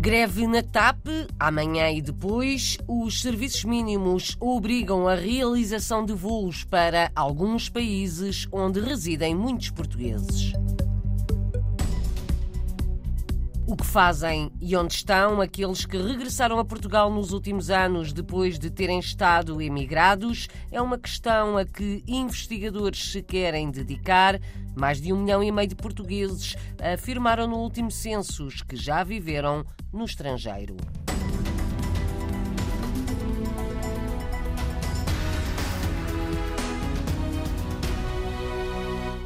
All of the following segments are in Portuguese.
Greve na TAP, amanhã e depois, os serviços mínimos obrigam a realização de voos para alguns países onde residem muitos portugueses. O que fazem e onde estão aqueles que regressaram a Portugal nos últimos anos depois de terem estado emigrados é uma questão a que investigadores se querem dedicar. Mais de um milhão e meio de portugueses afirmaram no último census que já viveram no estrangeiro.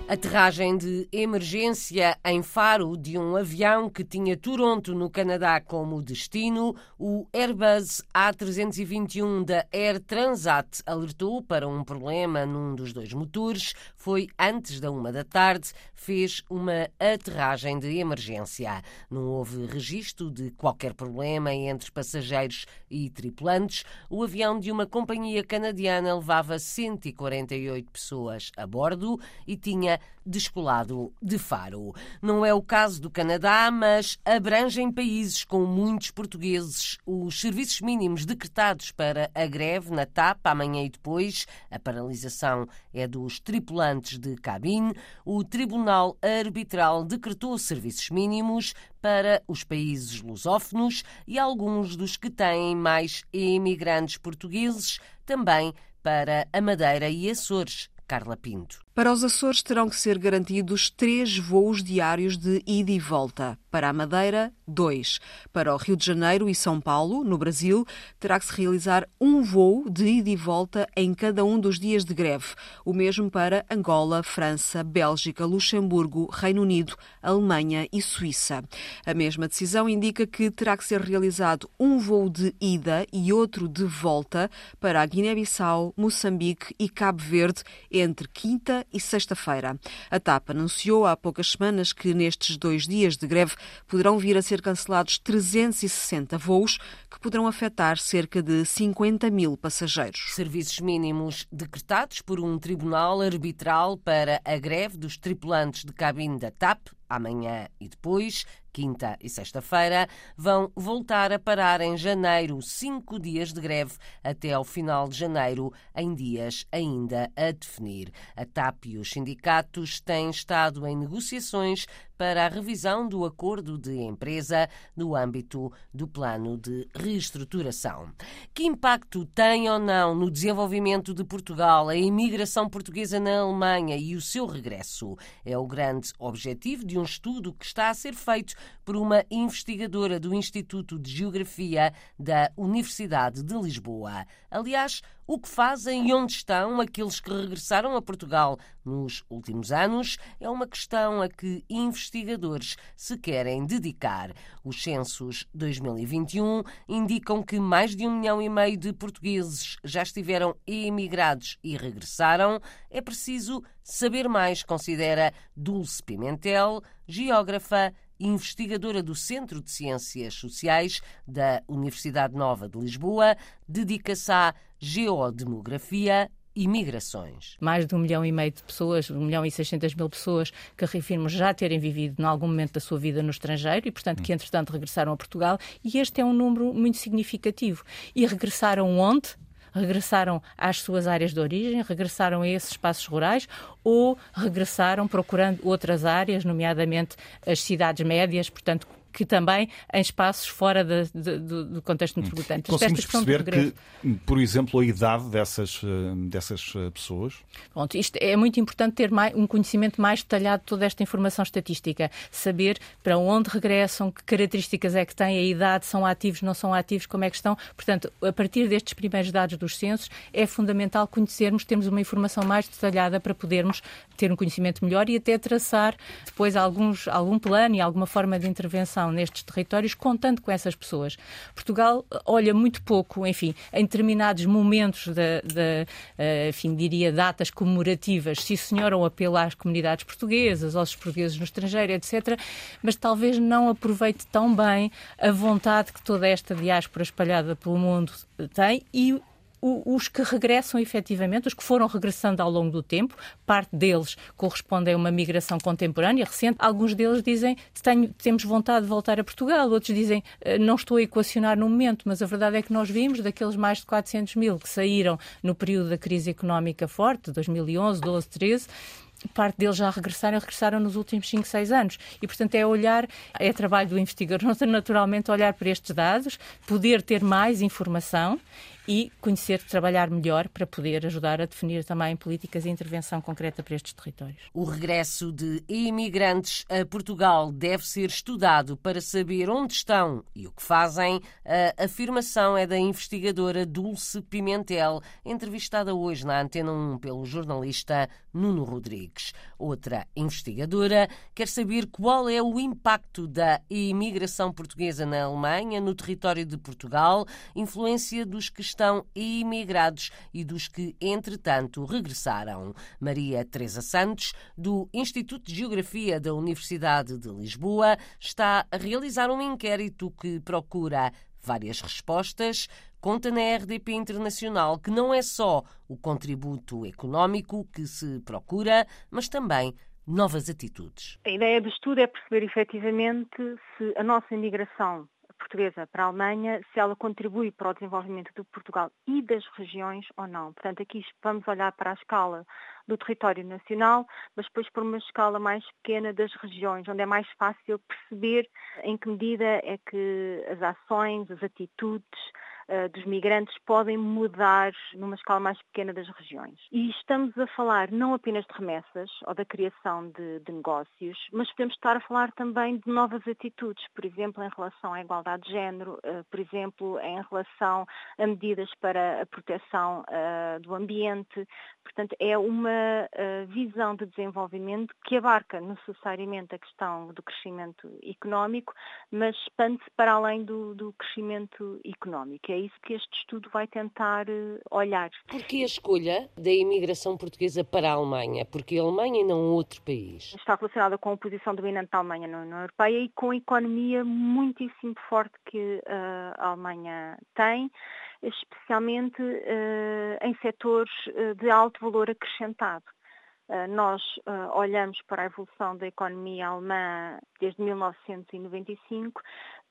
Aterragem de emergência em Faro de um avião que tinha Toronto, no Canadá, como destino. O Airbus A321 da Air Transat alertou para um problema num dos dois motores. Foi antes da uma da tarde, fez uma aterragem de emergência. Não houve registro de qualquer problema entre passageiros e tripulantes. O avião de uma companhia canadiana levava 148 pessoas a bordo e tinha descolado de Faro. Não é o caso do Canadá, mas abrangem países com muitos portugueses. Os serviços mínimos decretados para a greve na TAP amanhã e depois, a paralisação é dos tripulantes de cabine. O Tribunal Arbitral decretou serviços mínimos para os países lusófonos e alguns dos que têm mais imigrantes portugueses, também para a Madeira e Açores. Carla Pinto. Para os Açores terão que ser garantidos três voos diários de ida e volta. Para a Madeira, dois. Para o Rio de Janeiro e São Paulo, no Brasil, terá que se realizar um voo de ida e volta em cada um dos dias de greve. O mesmo para Angola, França, Bélgica, Luxemburgo, Reino Unido, Alemanha e Suíça. A mesma decisão indica que terá que ser realizado um voo de ida e outro de volta para a Guiné-Bissau, Moçambique e Cabo Verde entre quinta e sexta-feira. A TAP anunciou há poucas semanas que nestes dois dias de greve poderão vir a ser cancelados 360 voos que poderão afetar cerca de 50 mil passageiros. Serviços mínimos decretados por um tribunal arbitral para a greve dos tripulantes de cabine da TAP amanhã e depois, quinta e sexta-feira, vão voltar a parar em janeiro, cinco dias de greve até ao final de janeiro, em dias ainda a definir. A TAP e os sindicatos têm estado em negociações para a revisão do acordo de empresa no âmbito do plano de reestruturação. Que impacto tem ou não no desenvolvimento de Portugal a imigração portuguesa na Alemanha e o seu regresso? É o grande objetivo de um estudo que está a ser feito por uma investigadora do Instituto de Geografia da Universidade de Lisboa. Aliás, o que fazem e onde estão aqueles que regressaram a Portugal nos últimos anos é uma questão a que investigadores se querem dedicar. Os censos 2021 indicam que mais de um milhão e meio de portugueses já estiveram emigrados e regressaram. É preciso saber mais, considera Dulce Pimentel, geógrafa investigadora do Centro de Ciências Sociais da Universidade Nova de Lisboa, dedica-se à geodemografia e migrações. Mais de um milhão e meio de pessoas, um milhão e seiscentas mil pessoas que reafirmam já terem vivido em algum momento da sua vida no estrangeiro e, portanto, que entretanto regressaram a Portugal e este é um número muito significativo. E regressaram onde? regressaram às suas áreas de origem, regressaram a esses espaços rurais ou regressaram procurando outras áreas, nomeadamente as cidades médias, portanto, que também em espaços fora de, de, do contexto metropolitano. Conseguimos perceber que, por exemplo, a idade dessas, eh, dessas eh, pessoas? Pronto, isto é muito importante ter mais, um conhecimento mais detalhado de toda esta informação estatística, saber para onde regressam, que características é que têm, a idade, são ativos, não são ativos, como é que estão. Portanto, a partir destes primeiros dados dos censos, é fundamental conhecermos, termos uma informação mais detalhada para podermos ter um conhecimento melhor e até traçar depois alguns, algum plano e alguma forma de intervenção nestes territórios, contando com essas pessoas. Portugal eh, olha muito pouco, enfim, em determinados momentos da, de, uh, enfim, diria, datas comemorativas, se senhora ou apelo às comunidades portuguesas, aos portugueses no estrangeiro, etc., mas talvez não aproveite tão bem a vontade que toda esta diáspora espalhada pelo mundo tem e os que regressam efetivamente, os que foram regressando ao longo do tempo, parte deles corresponde a uma migração contemporânea, recente. Alguns deles dizem temos vontade de voltar a Portugal, outros dizem eh, não estou a equacionar no momento, mas a verdade é que nós vimos daqueles mais de 400 mil que saíram no período da crise económica forte, 2011, 12, 13, parte deles já regressaram, regressaram nos últimos 5, 6 anos. E, portanto, é olhar, é trabalho do investigador, naturalmente, olhar para estes dados, poder ter mais informação e conhecer, trabalhar melhor para poder ajudar a definir também políticas de intervenção concreta para estes territórios. O regresso de imigrantes a Portugal deve ser estudado para saber onde estão e o que fazem. A afirmação é da investigadora Dulce Pimentel, entrevistada hoje na Antena 1 pelo jornalista Nuno Rodrigues. Outra investigadora quer saber qual é o impacto da imigração portuguesa na Alemanha, no território de Portugal, influência dos que estão imigrados e dos que, entretanto, regressaram. Maria Teresa Santos, do Instituto de Geografia da Universidade de Lisboa, está a realizar um inquérito que procura várias respostas, conta na RDP Internacional que não é só o contributo económico que se procura, mas também novas atitudes. A ideia do estudo é perceber efetivamente se a nossa imigração portuguesa para a Alemanha, se ela contribui para o desenvolvimento de Portugal e das regiões ou não. Portanto, aqui vamos olhar para a escala do território nacional, mas depois por uma escala mais pequena das regiões, onde é mais fácil perceber em que medida é que as ações, as atitudes, dos migrantes podem mudar numa escala mais pequena das regiões. E estamos a falar não apenas de remessas ou da criação de, de negócios, mas podemos estar a falar também de novas atitudes, por exemplo, em relação à igualdade de género, uh, por exemplo, em relação a medidas para a proteção uh, do ambiente. Portanto, é uma visão de desenvolvimento que abarca necessariamente a questão do crescimento económico, mas expande-se para além do, do crescimento económico é isso que este estudo vai tentar eh, olhar. Porquê a escolha da imigração portuguesa para a Alemanha? Porque a Alemanha e não outro país? Está relacionada com a posição dominante da Alemanha na União Europeia e com a economia muitíssimo forte que uh, a Alemanha tem especialmente uh, em setores de alto valor acrescentado. Nós olhamos para a evolução da economia alemã desde 1995,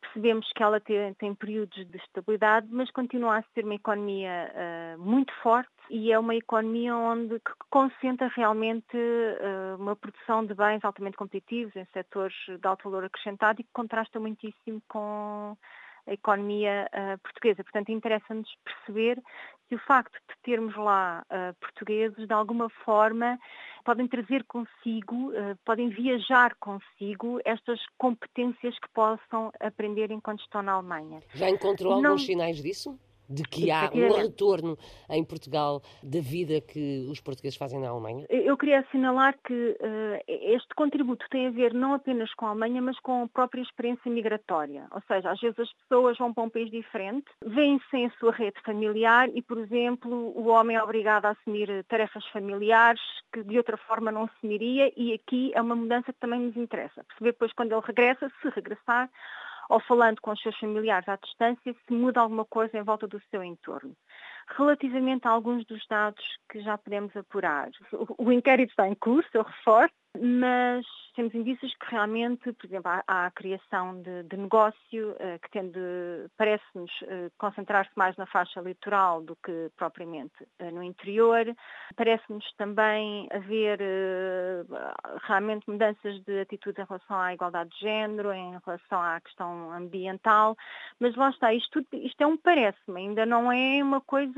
percebemos que ela tem, tem, períodos de estabilidade, mas continua a ser uma economia uh, muito forte e é uma economia onde que concentra realmente uh, uma produção de bens altamente competitivos em setores de alto valor acrescentado e que contrasta muitíssimo com a economia uh, portuguesa. Portanto, interessa-nos perceber que o facto de termos lá uh, portugueses, de alguma forma, podem trazer consigo, uh, podem viajar consigo estas competências que possam aprender enquanto estão na Alemanha. Já encontrou Não... alguns sinais disso? De que há um retorno em Portugal da vida que os portugueses fazem na Alemanha? Eu queria assinalar que uh, este contributo tem a ver não apenas com a Alemanha, mas com a própria experiência migratória. Ou seja, às vezes as pessoas vão para um país diferente, vêm sem a sua rede familiar e, por exemplo, o homem é obrigado a assumir tarefas familiares que de outra forma não assumiria e aqui é uma mudança que também nos interessa. Perceber depois quando ele regressa, se regressar, ou falando com os seus familiares à distância, se muda alguma coisa em volta do seu entorno. Relativamente a alguns dos dados que já podemos apurar, o, inquérito está em curso, eu reforço, mas temos indícios que realmente, por exemplo, há, a criação de, de negócio uh, que tende, parece-nos, uh, concentrar-se mais na faixa litoral do que propriamente uh, no interior. Parece-nos também haver realmente mudanças de atitude em relação à igualdade de género, em relação à questão ambiental, mas lá está, isto, isto é um parece-me, ainda não é uma coisa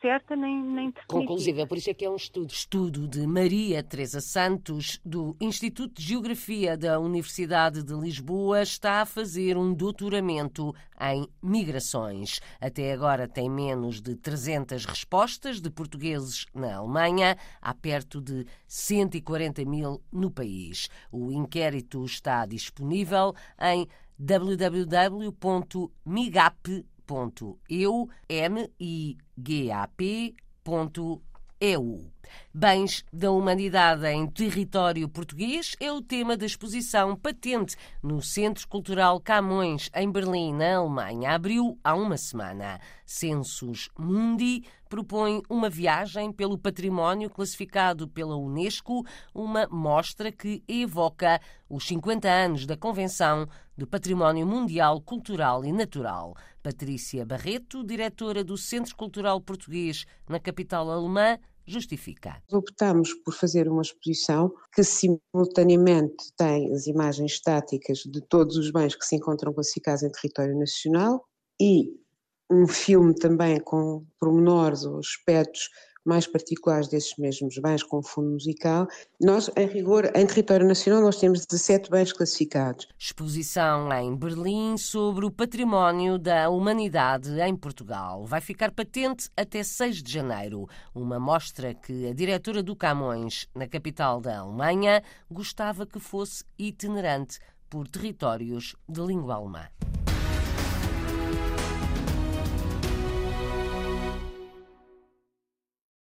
certa nem, nem definitiva. Conclusiva, por isso é que é um estudo. Estudo de Maria Teresa Santos, do Instituto de Geografia da Universidade de Lisboa está a fazer um doutoramento em migrações. Até agora tem menos de 300 respostas de portugueses na Alemanha, há perto de 140 mil no país. O inquérito está disponível em www.migap.eu, m i g a p.eu. EU. Bens da Humanidade em Território Português é o tema da exposição patente no Centro Cultural Camões, em Berlim, na Alemanha. Abriu há uma semana. Census Mundi propõe uma viagem pelo património classificado pela Unesco, uma mostra que evoca os 50 anos da Convenção de Património Mundial Cultural e Natural. Patrícia Barreto, diretora do Centro Cultural Português na capital alemã, justifica. Optamos por fazer uma exposição que simultaneamente tem as imagens estáticas de todos os bens que se encontram classificados em território nacional e um filme também com pormenores ou aspectos mais particulares desses mesmos bens com fundo musical. Nós, em rigor, em território nacional, nós temos 17 bens classificados. Exposição em Berlim sobre o património da humanidade em Portugal. Vai ficar patente até 6 de janeiro. Uma mostra que a diretora do Camões, na capital da Alemanha, gostava que fosse itinerante por territórios de língua alemã.